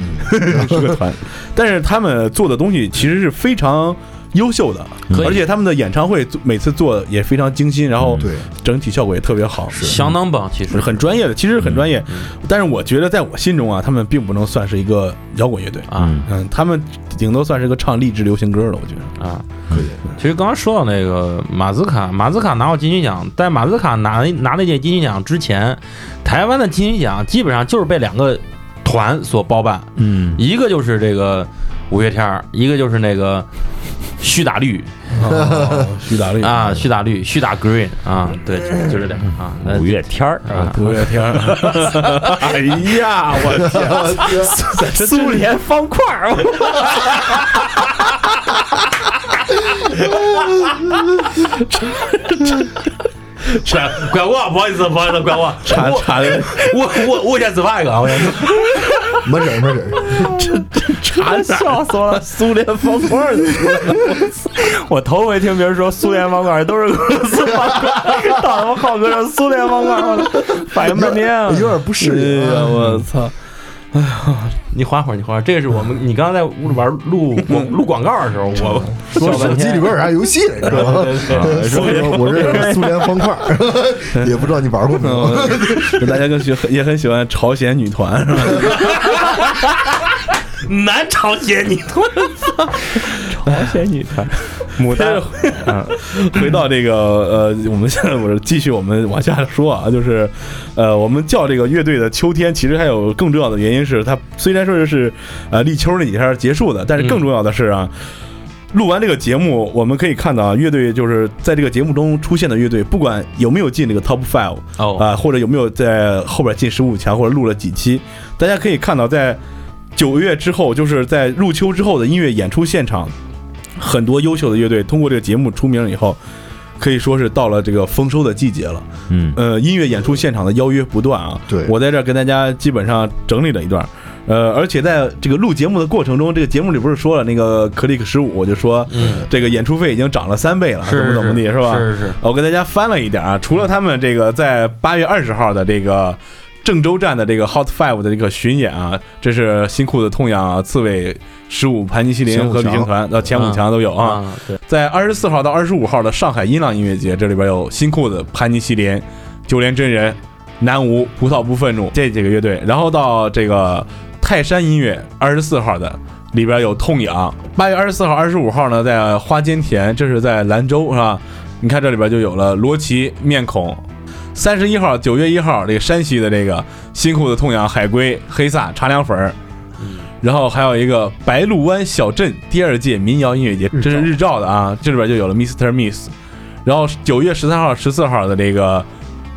S4: 是个团，但是他们做的东西其实是非常优秀的，而且他们的演唱会做每次做也非常精心，然后
S6: 对，
S4: 整体效果也特别好，
S5: 相当棒，其实。
S4: 很专业的，其实很专业。但是我觉得在我心中啊，他们并不能算是一个摇滚乐队，
S5: 啊。
S4: 嗯，他们顶多算是个唱励志流行歌的，我觉得。
S5: 啊。
S6: 可以。
S5: 其实刚刚说到那个马兹卡，马兹卡拿过金曲奖，在马兹卡拿拿那届金曲奖之前，台湾的金曲奖基本上就是被两个团所包办，
S7: 嗯，
S5: 一个就是这个五月天儿，一个就是那个徐打绿
S4: 哦徐达绿
S5: 啊，徐打绿，徐打 green 啊，对，就就这俩啊。
S7: 五月天儿
S5: 啊，
S4: 五月天儿，哎呀，我天，
S7: 苏联方块儿，
S5: 是怪我，不好意思，不好意思，怪我，
S4: 差差的
S5: 我我我先自罚一个啊，我先自
S6: 没事儿没事儿，
S4: 差
S7: 笑死我了！苏联方块儿，我头回听别人说苏联方块都是俄罗斯方块儿，到他妈浩哥这苏联方块，我反应半天啊！
S6: 有点不适应
S4: 呀，
S6: 啊。
S4: 我操！
S5: 你缓会儿，你缓会儿，这是我们你刚刚在屋里边录广录广告的时候，我
S6: 说手机里边有啥游戏你知道吗？说说我这是苏联方块，也不知道你玩过没有。
S4: 大家更喜也很喜欢朝鲜女团是吧？
S5: 南朝鲜女团
S7: 朝鲜女团，牡丹，嗯，
S4: 回到这个呃，我们现在我是继续我们往下说啊，就是呃，我们叫这个乐队的秋天，其实还有更重要的原因是，它虽然说是呃立秋那几天结束的，但是更重要的是啊。录完这个节目，我们可以看到啊，乐队就是在这个节目中出现的乐队，不管有没有进这个 top five
S5: 哦。
S4: 啊、或者有没有在后边进十五强，或者录了几期，大家可以看到，在九月之后，就是在入秋之后的音乐演出现场，很多优秀的乐队通过这个节目出名以后，可以说是到了这个丰收的季节了。
S7: 嗯，
S4: 呃，音乐演出现场的邀约不断啊。
S6: 对
S4: 我在这儿跟大家基本上整理了一段。呃，而且在这个录节目的过程中，这个节目里不是说了那个 Click 十五，我就说，
S5: 嗯
S4: 这个演出费已经涨了三倍了，
S5: 是
S4: 怎么怎么地，
S5: 是
S4: 是吧？
S5: 是是是
S4: 我给大家翻了一点啊，除了他们这个在八月二十号的这个郑州站的这个 Hot Five 的这个巡演啊，这是新裤子、痛痒、啊、刺猬、十五、盘尼西林和旅行团到前五强都有啊。
S5: 啊，对，
S4: 在二十四号到二十五号的上海音浪音乐节，这里边有新裤子、盘尼西林、九连真人、南无、葡萄不愤怒这几个乐队，然后到这个泰山音乐二十四号的里边有痛痒。八月二十四号、二十五号呢，在花间田，这是在兰州是吧？你看这里边就有了罗琦、面孔。三十一号，九月一号，这个山西的这个辛苦的、痛痒、海龟、黑撒、茶凉粉儿，然后还有一个白鹿湾小镇第二届民谣音乐节，这是日照的啊，这里边就有了 Mr. Miss，然后九月十三号、十四号的这个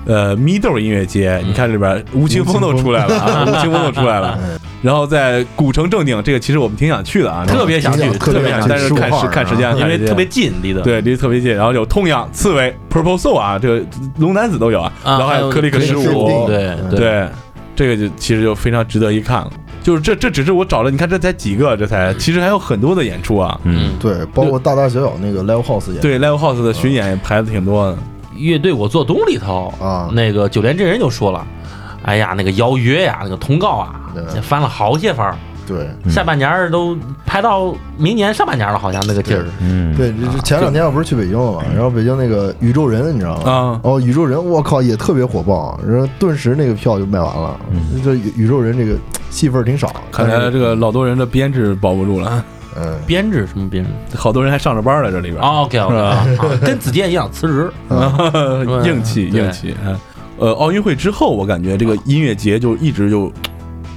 S4: 呃咪豆音乐节，你看这里边吴青峰都出来了啊，吴青峰都出来了，然后在古城正定，这个其实我们挺想去的啊，
S5: 特别想去，
S6: 特别想去
S4: 但是看时看时间，
S5: 因为特别近，离得。
S4: 对，离得特别近，然后有痛痒、刺猬、Purple Soul 啊，这个龙男子都有啊，然后还有克里克十
S6: 15
S4: 五，
S5: 对
S4: 对，这个就其实就非常值得一看了。就是这这只是我找了，你看这才几个，这才其实还有很多的演出啊。
S7: 嗯，
S6: 对，包括大大小小那个 live house 演
S4: 对，Live House 的巡演也排的挺多的。
S5: 乐队我做东里头
S6: 啊。
S5: 那个九连真人就说了，哎呀，那个邀约呀，那个通告啊
S6: 对，
S5: 翻了好些番儿，
S6: 对
S5: 下半年儿都排到明年上半年了，好像那个劲儿。
S7: 嗯，
S6: 对，这这前两天我不是去北京了嘛，然后北京那个宇宙人你知道吗？
S4: 啊
S6: 哦，宇宙人，我靠，也特别火爆，然后顿时那个票就卖完了。这宇宇宙人这个戏份儿挺少，
S4: 看来这个老多人的编制保不住了，
S6: 嗯，
S5: 编制什么编制
S4: 好多人还上着班了，这里边。
S5: ？OK
S4: 是
S5: OK，
S4: 吧
S5: 跟子健一样辞职。
S4: 硬 气硬气。嗯呃，奥运会之后，我感觉这个音乐节就一直就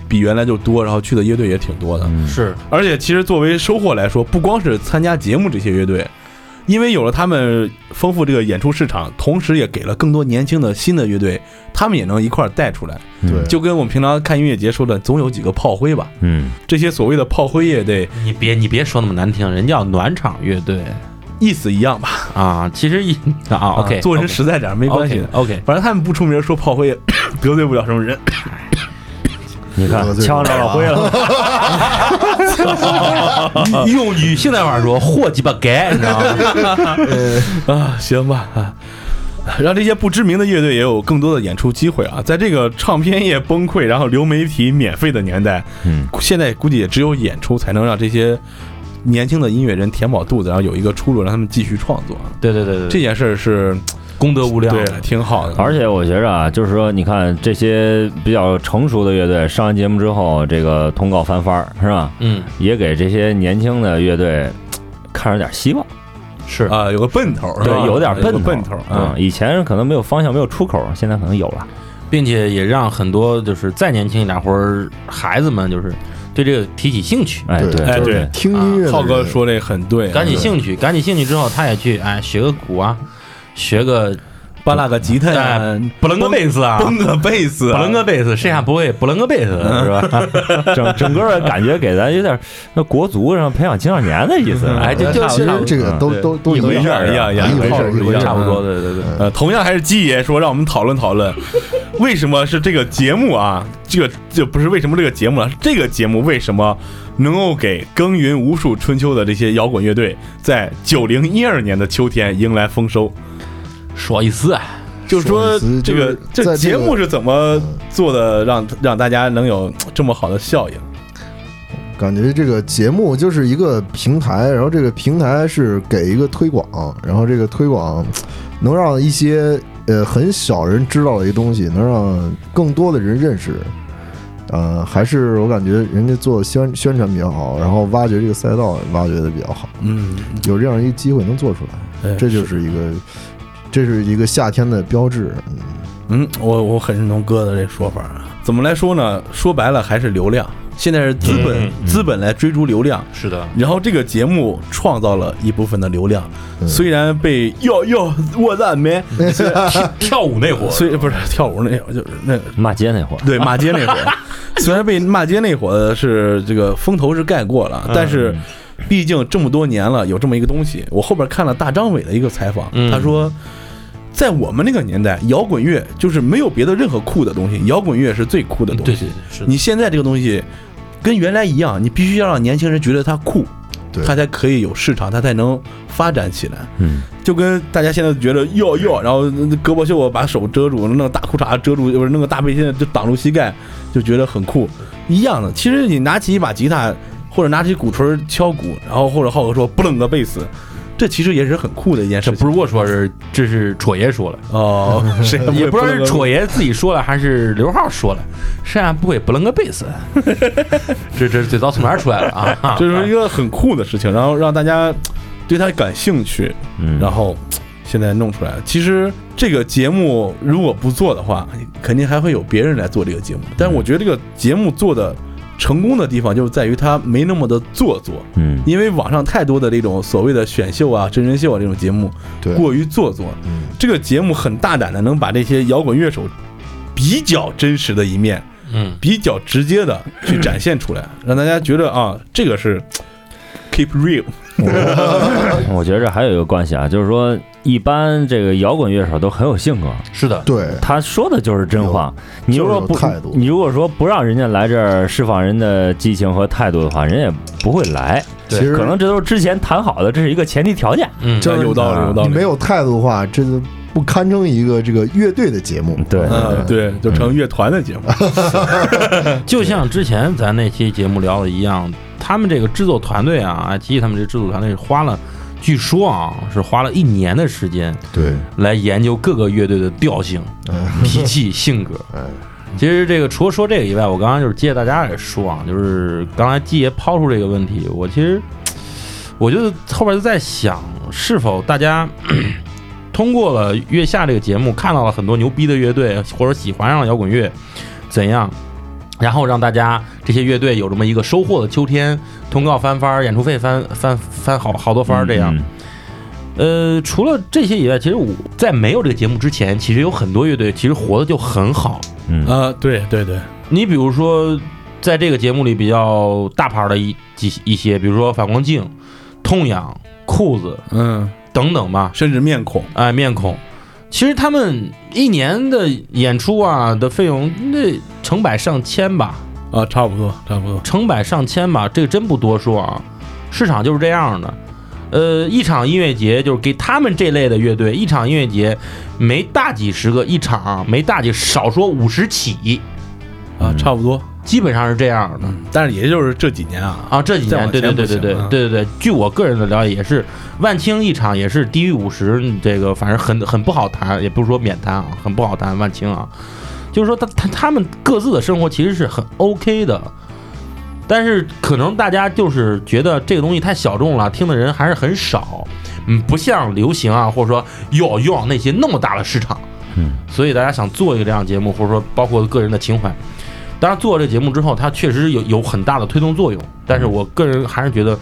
S4: 比原来就多，然后去的乐队也挺多的。
S7: 嗯
S5: 是，
S4: 而且其实作为收获来说，不光是参加节目这些乐队，因为有了他们丰富这个演出市场，同时也给了更多年轻的新的乐队，他们也能一块儿带出来。
S6: 对，
S4: 就跟我们平常看音乐节说的，总有几个炮灰吧。
S7: 嗯，
S4: 这些所谓的炮灰乐队，
S5: 你别你别说那么难听，人叫暖场乐队
S4: 意思一样吧？
S5: 啊，其实一啊 OK，
S4: 做人实在点儿没关系的。
S5: OK，
S4: 反正他们不出名，说炮灰也 得罪不了什么人。
S7: 你看呛着老灰了，
S5: 用女性的话说，货鸡巴该，你知道吗？
S4: 啊，行吧啊，让这些不知名的乐队也有更多的演出机会啊！在这个唱片业崩溃，然后流媒体免费的年代，
S7: 嗯，
S4: 现在估计也只有演出才能让这些年轻的音乐人填饱肚子，然后有一个出路，让他们继续创作。
S5: 对对对对，
S4: 这件事儿是
S5: 功德无量。
S4: 对挺好的，
S7: 而且我觉着啊，就是说，你看这些比较成熟的乐队上完节目之后，这个通告翻番儿是吧？
S5: 嗯，
S7: 也给这些年轻的乐队看着点希望，
S5: 是
S4: 啊，有个奔头，是
S7: 对，有点奔
S4: 奔头
S7: 嗯
S4: 啊，。
S7: 以前可能没有方向，没有出口，现在可能有了。
S5: 并且也让很多就是再年轻一点或者孩子们，就是对对这个提起兴趣，
S7: 哎，对，
S4: 哎对。
S6: 听音乐，
S4: 浩哥说这很对，
S5: 感起兴趣，感起兴趣之后，他也去哎学个鼓啊，学个
S4: 扒拉个吉他呀
S5: 哎，不楞个贝斯啊，
S4: 崩个贝斯
S5: 不
S4: 啊，
S5: 楞个贝斯，谁还不会？不楞个贝斯是吧？
S7: 整整个感觉给咱有点那国足上培养青少年的意思，哎，就就
S6: 其实这个都都都
S4: 一回事儿一样一样
S6: 一回事儿，
S4: 一回事儿
S6: 一回事儿，
S5: 差不多，对对对。
S4: 呃，同样还是鸡爷说让我们讨论讨论，为什么是这个节目啊？这个这不是为什么这个节目了，是这个节目为什么能够给耕耘无数春秋的这些摇滚乐队，在九零一二年的秋天迎来丰收？
S5: 说一次，啊
S4: 就是说这个这节目是怎么做的，让让大家能有这么好的效应？
S6: 感觉这个节目就是一个平台，然后这个平台是给一个推广，然后这个推广能让一些呃很少人知道的一个东西，能让更多的人认识。呃，还是我感觉人家做宣宣传比较好，然后挖掘这个赛道挖掘的比较好，
S4: 嗯，
S6: 有这样一个机会能做出来，
S4: 哎
S6: 这就是一个这是一个夏天的标志。嗯
S4: 嗯，我我很认同哥的这说法啊。怎么来说呢？说白了还是流量。现在是资本、
S5: 嗯
S4: 资本来追逐流量，
S5: 是的，
S4: 然后这个节目创造了一部分的流量，
S6: 嗯。
S4: 虽然被哟哟我赞没，
S5: 跳舞那会儿，
S4: 虽不是跳舞那会儿就是那
S7: 骂街那会儿，
S4: 对骂街那会儿，虽然被骂街那会儿是这个风头是盖过了，但是毕竟这么多年了，有这么一个东西。我后边看了大张伟的一个采访，
S5: 嗯。
S4: 他说。在我们那个年代，摇滚乐就是没有别的任何酷的东西，摇滚乐是最酷的东西。
S5: 对对对，是
S4: 你现在这个东西跟原来一样，你必须要让年轻人觉得它酷，它才可以有市场，它才能发展起来。
S7: 嗯，
S4: 就跟大家现在觉得哟哟，然后胳膊袖把手遮住，弄个大裤衩遮住，不是弄个大背心就挡住膝盖，就觉得很酷一样的。其实你拿起一把吉他，或者拿起鼓槌敲鼓，然后或者浩哥说不冷个贝斯，这其实也是很酷的一件事。
S5: 这不是我说，是这是戳爷说了，
S4: 哦，谁
S5: 也不知道是
S4: 戳
S5: 戳爷自己说了还是刘浩说了，谁还不会不楞个贝斯？这这最早从哪儿出来的啊？
S4: 这是一个很酷的事情，然后让大家对他感兴趣，
S7: 嗯，
S4: 然后现在弄出来了。其实这个节目如果不做的话，肯定还会有别人来做这个节目。但是我觉得这个节目做的成功的地方，就是在于他没那么的做作。
S7: 嗯，
S4: 因为网上太多的这种所谓的选秀啊、真人秀啊这种节目
S6: 对，
S4: 过于做作，
S6: 嗯。
S4: 这个节目很大胆的能把这些摇滚乐手比较真实的一面、
S5: 嗯，
S4: 比较直接的去展现出来，让大家觉得啊，这个是 keep real。
S7: 我 觉着还有一个关系啊，就是说，一般这个摇滚乐手都很有性格，
S5: 是的，
S6: 对，
S7: 他说的就是真话。你如果不你如果说不让人家来这儿释放人的激情和态度的话，人也不会来。
S6: 其实
S7: 可能这都是之前谈好的，这是一个前提条件。
S5: 嗯，
S6: 这
S4: 有道理有道理
S6: 你没有态度的话，这就不堪称一个这个乐队的节目。
S7: 对，
S4: 嗯，对，就成乐团的节目。
S5: 就像之前咱那期节目聊的一样，他们这个制作团队啊，爱奇艺他们这制作团队是花了，据说啊是花了一年的时间
S6: 对，
S5: 来研究各个乐队的调性、脾气、性格。
S6: 哎，
S5: 其实这个除了说这个以外，我刚刚就是接着大家也说啊，就是刚才季爷抛出这个问题，我其实我就后边就在想，是否大家通过了月下这个节目，看到了很多牛逼的乐队，或者喜欢上了摇滚乐，怎样？然后让大家这些乐队有这么一个收获的秋天，通告翻番儿，演出费翻翻翻好好多番儿这样。
S7: 嗯
S5: 呃，除了这些以外，其实我在没有这个节目之前，其实有很多乐队其实活得就很好。
S7: 嗯
S4: 啊，对对对，
S5: 你比如说，在这个节目里比较大牌的一几一些，比如说反光镜、痛痒、裤子
S4: 嗯，
S5: 等等吧，
S4: 甚至面孔，
S5: 哎，面孔，其实他们一年的演出啊的费用，那成百上千吧，
S4: 啊，差不多差不多。
S5: 成百上千吧，这个真不多说啊，市场就是这样的。呃，一场音乐节就是给他们这类的乐队，一场音乐节没大几十个，一场没大几，少说五十起，
S4: 啊，差不多。
S5: 基本上是这样的。
S4: 嗯，但是也就是这几年啊，
S5: 啊，这几年，对对对对对对对对，据我个人的了解，也是万青一场也是低于五十，这个反正很很不好谈，也不是说免谈啊，很不好谈。万青啊，就是说他他他们各自的生活其实是很 OK 的，但是可能大家就是觉得这个东西太小众了，听的人还是很少，嗯，不像流行啊，或者说要要那些那么大的市场，
S7: 嗯，
S5: 所以大家想做一个这样节目，或者说包括个人的情怀。当然做了这节目之后，它确实有有很大的推动作用，但是我个人还是觉得，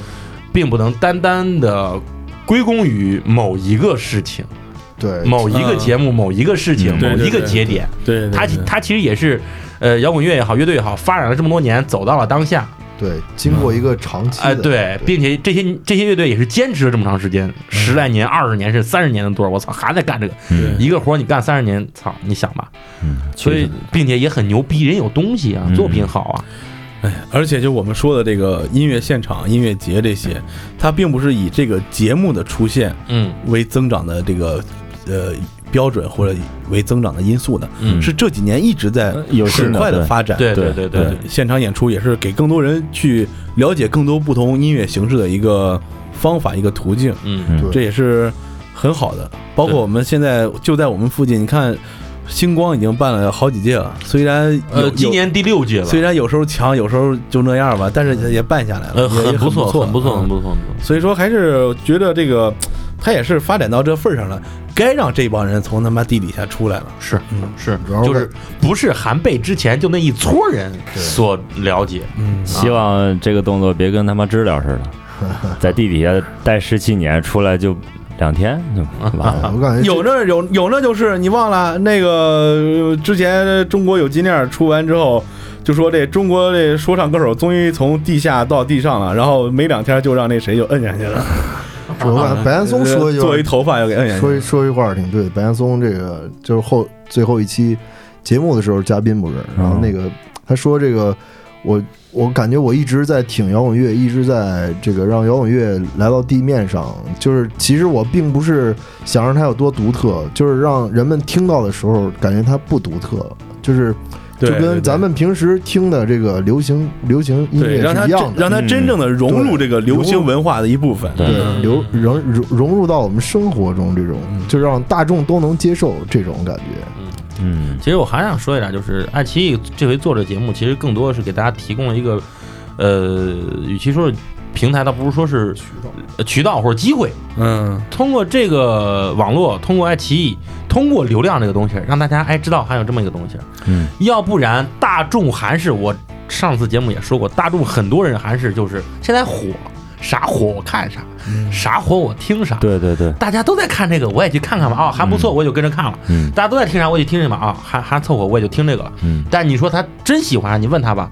S5: 并不能单单的归功于某一个事情、
S6: 对，
S5: 某一个节目、某一个事情、
S4: 嗯
S5: 某一个节点。
S4: 对对，
S5: 它
S4: 对
S5: 它其实也是，呃，摇滚乐也好，乐队也好，发展了这么多年，走到了当下。
S6: 对，经过一个长期
S5: 哎、
S6: 的，
S5: 对，并且这些这些乐队也是坚持了这么长时间，十来年、二十年，甚至三十年的多，我操，还在干这个、
S7: 嗯。
S5: 一个活儿，你干三十年，操，你想吧。
S7: 嗯，
S5: 所以，并且也很牛逼，人有东西啊，
S7: 嗯。
S5: 作品好啊。
S4: 哎，而且就我们说的这个音乐现场、音乐节这些，它并不是以这个节目的出现
S5: 嗯。
S4: 为增长的这个呃标准或者为增长的因素的，
S5: 嗯，
S4: 是这几年一直在很快的发展。
S5: 对
S7: 对
S5: 对对。对，
S4: 现场演出也是给更多人去了解更多不同音乐形式的一个方法、一个途径，
S5: 嗯。
S4: 这也是很好的。包括我们现在就在我们附近，你看星光已经办了好几届了，虽然有
S5: 呃，今年第六届了，
S4: 虽然有时候强，有时候就那样吧，但是也办下来了，
S5: 呃很不错，很不错，
S4: 嗯。
S5: 很不错，很不错。
S4: 所以说还是觉得这个，他也是发展到这份上了，该让这帮人从他妈地底下出来了。
S5: 是
S4: 嗯。
S5: 是
S6: 主要，是
S5: 就是不是韩贝之前就那一撮人所了解，
S4: 嗯，
S7: 希望这个动作别跟他妈知了似的，在地底下待十七年，出来就两天就完了。
S6: 我感觉
S4: 有那有有那就是你忘了那个呃之前中国有纪念出完之后，就说这中国这说唱歌手终于从地下到地上了，然后没两天就让那谁就摁下去了，
S6: 白岩松说一句话
S4: 做一头发又给摁下去了。
S6: 说一说一话挺对，白岩松这个就是后最后一期节目的时候，嘉宾不是，然后那个他说这个我我感觉我一直在挺摇滚乐，一直在这个让摇滚乐来到地面上，就是其实我并不是想让它有多独特，就是让人们听到的时候感觉它不独特，就是就跟咱们平时听的这个流行流行音，乐是一样的，
S4: 真让它真正的融入这个流行文化的一部分。
S7: 对
S6: 融融融入到我们生活中，这种就让大众都能接受这种感觉。
S7: 嗯
S5: 其实我还想说一点，就是爱奇艺这回做这节目，其实更多的是给大家提供了一个，呃，与其说是平台，倒不如说是呃渠道或者机会。
S4: 嗯，
S5: 通过这个网络，通过爱奇艺，通过流量这个东西，让大家哎知道还有这么一个东西。
S7: 嗯，
S5: 要不然大众还是我上次节目也说过，大众很多人还是就是现在火，啥火我看啥，啥火我听啥。
S7: 对对对，
S5: 大家都在看这个，我也去看看吧。啊、还不错，我也就跟着看了。
S7: 嗯
S5: 大家都在听啥，我也就听听吧。啊，还还凑合，我也就听这个了。
S7: 嗯
S5: 但你说他真喜欢，你问他吧，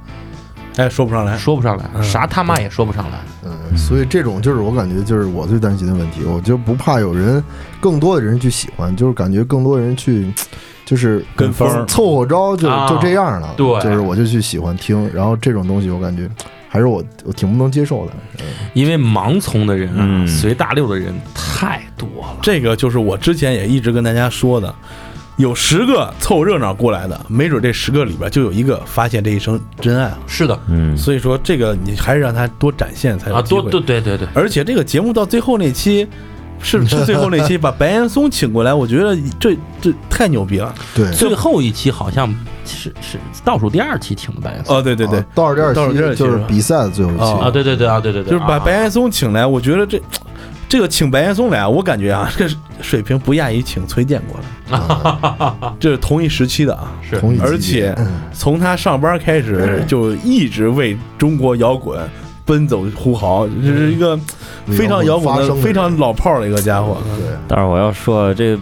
S4: 哎，说不上来。
S5: 说不上来，
S4: 嗯
S5: 啥他妈也说不上来。
S6: 嗯，所以这种就是我感觉就是我最担心的问题，我就不怕有人更多的人去喜欢，就是感觉更多人去。就是
S4: 跟风
S6: 凑合着就
S5: 啊
S6: 就这样了，
S5: 对
S6: 就是我就去喜欢听，然后这种东西我感觉还是我我挺不能接受的。
S5: 因为盲从的人随大溜的人太多了。
S4: 这个就是我之前也一直跟大家说的，有十个凑热闹过来的，没准这十个里边就有一个发现这一生真爱了。
S5: 是的
S7: 嗯
S4: 所以说，这个你还是让他多展现才有
S5: 啊，多
S4: 机会。
S5: 对对对对，
S4: 而且这个节目到最后那期，是 是最后那期把白岩松请过来，我觉得这这太牛逼了。
S6: 对，
S5: 最后一期好像是是倒数第二期请的白岩松
S4: 哦，对对对。
S6: 啊，倒数第二
S4: 倒数第二期
S6: 就是比赛的最后一期。
S4: 哦
S5: 啊，对对对啊，对对对，
S4: 就是把
S5: 啊。
S4: 白岩松请来，我觉得这这个请白岩松来啊，我感觉啊，这水平不亚于请崔健过来，这是同一时期的啊。
S5: 是。
S6: 同一
S4: 而且从他上班开始，就一直为中国摇滚奔走呼号，这是一个非常摇滚的、非常老炮儿的一个家伙。
S6: 对，
S7: 但是我要说，这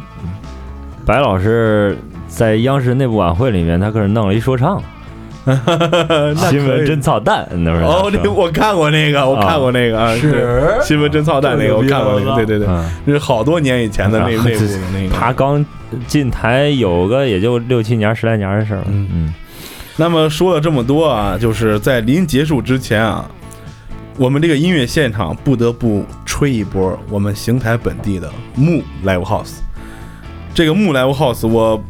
S7: 白老师在央视内部晚会里面，他可是弄了一说唱，
S4: 那
S7: 新闻真操蛋，那不是？
S4: 哦，那我看过那个，我看过那个啊，
S5: 是？
S4: 新闻真操蛋那个，我看过那个，对对对，是好多年以前的那
S7: 啊。
S4: 内部的那个。
S7: 他刚进台有个也就六七年、十来年的事儿了。
S4: 嗯。
S7: 嗯。
S4: 那么说了这么多啊，就是在临结束之前啊，我们这个音乐现场不得不吹一波我们邢台本地的木 Live House。这个木 Live House，我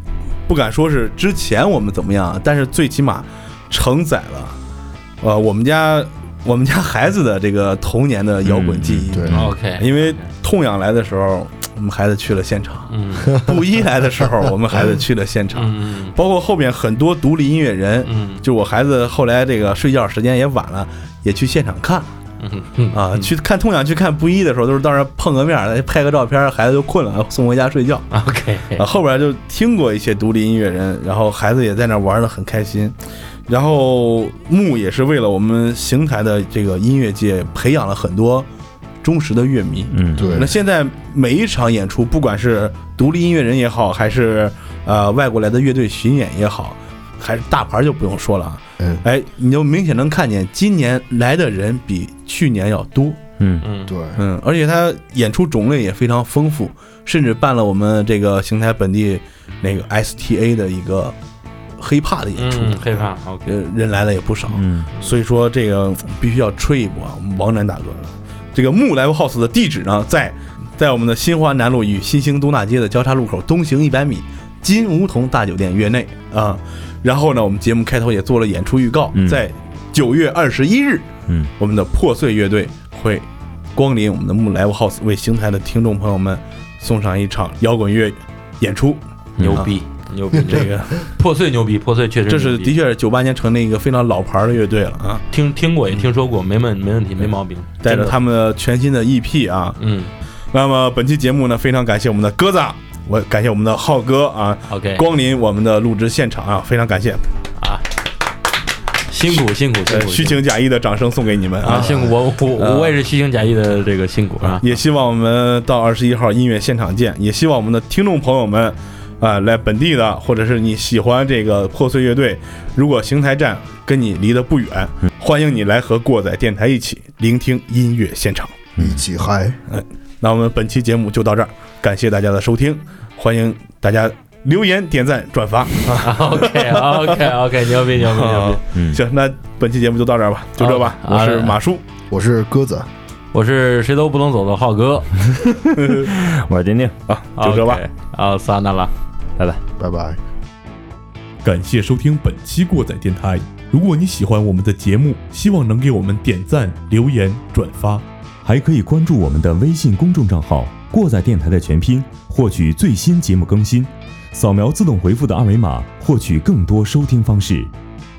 S4: 不敢说是之前我们怎么样，但是最起码承载了，呃，我们家我们家孩子的这个童年的摇滚记忆。
S6: 对。
S5: OK，
S4: 因为痛痒来的时候，我们孩子去了现场；
S5: 嗯。
S4: 布衣来的时候，我们孩子去了现场。
S5: 嗯。
S4: 包括后面很多独立音乐人，
S5: 嗯。
S4: 就我孩子后来这个睡觉时间也晚了，也去现场看啊，去看痛痒去看不一的时候，都是到那儿碰个面儿，拍个照片，孩子就困了，送回家睡觉。
S5: OK，
S4: 啊，后边就听过一些独立音乐人，然后孩子也在那玩的很开心。然后木也是为了我们邢台的这个音乐界培养了很多忠实的乐迷。
S7: 嗯，
S6: 对
S4: 那，现在每一场演出，不管是独立音乐人也好，还是呃外国来的乐队巡演也好，还是大牌就不用说了啊。
S6: 嗯，
S4: 哎，你就明显能看见今年来的人比去年要多。
S7: 嗯
S5: 嗯，
S6: 对，
S4: 嗯，而且他演出种类也非常丰富，甚至办了我们这个邢台本地那个 STA 的一个黑怕的演出，
S5: 嗯，黑怕，OK，
S4: 呃，人来了也不少。
S7: 嗯，
S4: 所以说这个必须要吹一波啊，我们王楠大哥。这个木 Live House 的地址呢，在在我们的新华南路与新兴东大街的交叉路口东行一百米，金梧桐大酒店院内啊。然后呢，我们节目开头也做了演出预告，
S7: 嗯。
S4: 在九月二十一日，
S7: 嗯，
S4: 我们的破碎乐队会光临我们的木 Live House，为邢台的听众朋友们送上一场摇滚乐演出。
S5: 牛逼，牛逼，
S4: 这个
S5: 破碎牛逼，破碎确实，
S4: 这是的确是九八年成立一个非常老牌的乐队了啊，
S5: 听听过也听说过，没问没问题，没毛病，
S4: 带着他们的全新的 EP 啊，
S5: 嗯。
S4: 那么本期节目呢，非常感谢我们的鸽子，我感谢我们的浩哥啊
S5: ，，OK，
S4: 光临我们的录制现场啊，非常感谢，
S5: 啊，辛苦辛苦辛
S4: 呃，
S5: 苦，
S4: 虚情假意的掌声送给你们
S5: 啊，
S4: 啊。
S5: 辛苦我我我也是虚情假意的这个辛苦啊，
S4: 也希望我们到二十一号音乐现场见，也希望我们的听众朋友们啊，来本地的，或者是你喜欢这个破碎乐队，如果邢台站跟你离得不远，欢迎你来和过载电台一起聆听音乐现场。
S6: 一起嗨，嗯
S4: 那我们本期节目就到这儿，感谢大家的收听，欢迎大家留言、点赞、转发。
S5: OK OK OK，牛逼牛逼牛逼！
S7: 嗯
S4: 行，那本期节目就到这儿吧，就这吧。
S5: 好
S4: 我是马叔，
S6: 我是鸽子，
S5: 我是谁都不能走的浩哥，
S7: 我是丁丁，
S4: 啊，就这吧。
S5: 好，撒那了。
S7: 拜拜。
S6: 拜拜。
S2: 感谢收听本期过载电台。如果你喜欢我们的节目，希望能给我们点赞、留言、转发，
S8: 还可以关注我们的微信公众账号“过载电台”的全拼，获取最新节目更新。扫描自动回复的二维码，获取更多收听方式。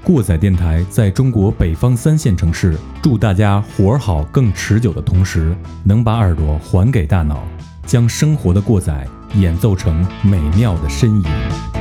S9: 过载电台在中国北方三线城市，祝大家活儿好更持久的同时，能把耳朵还给大脑，将生活的过载演奏成美妙的呻吟。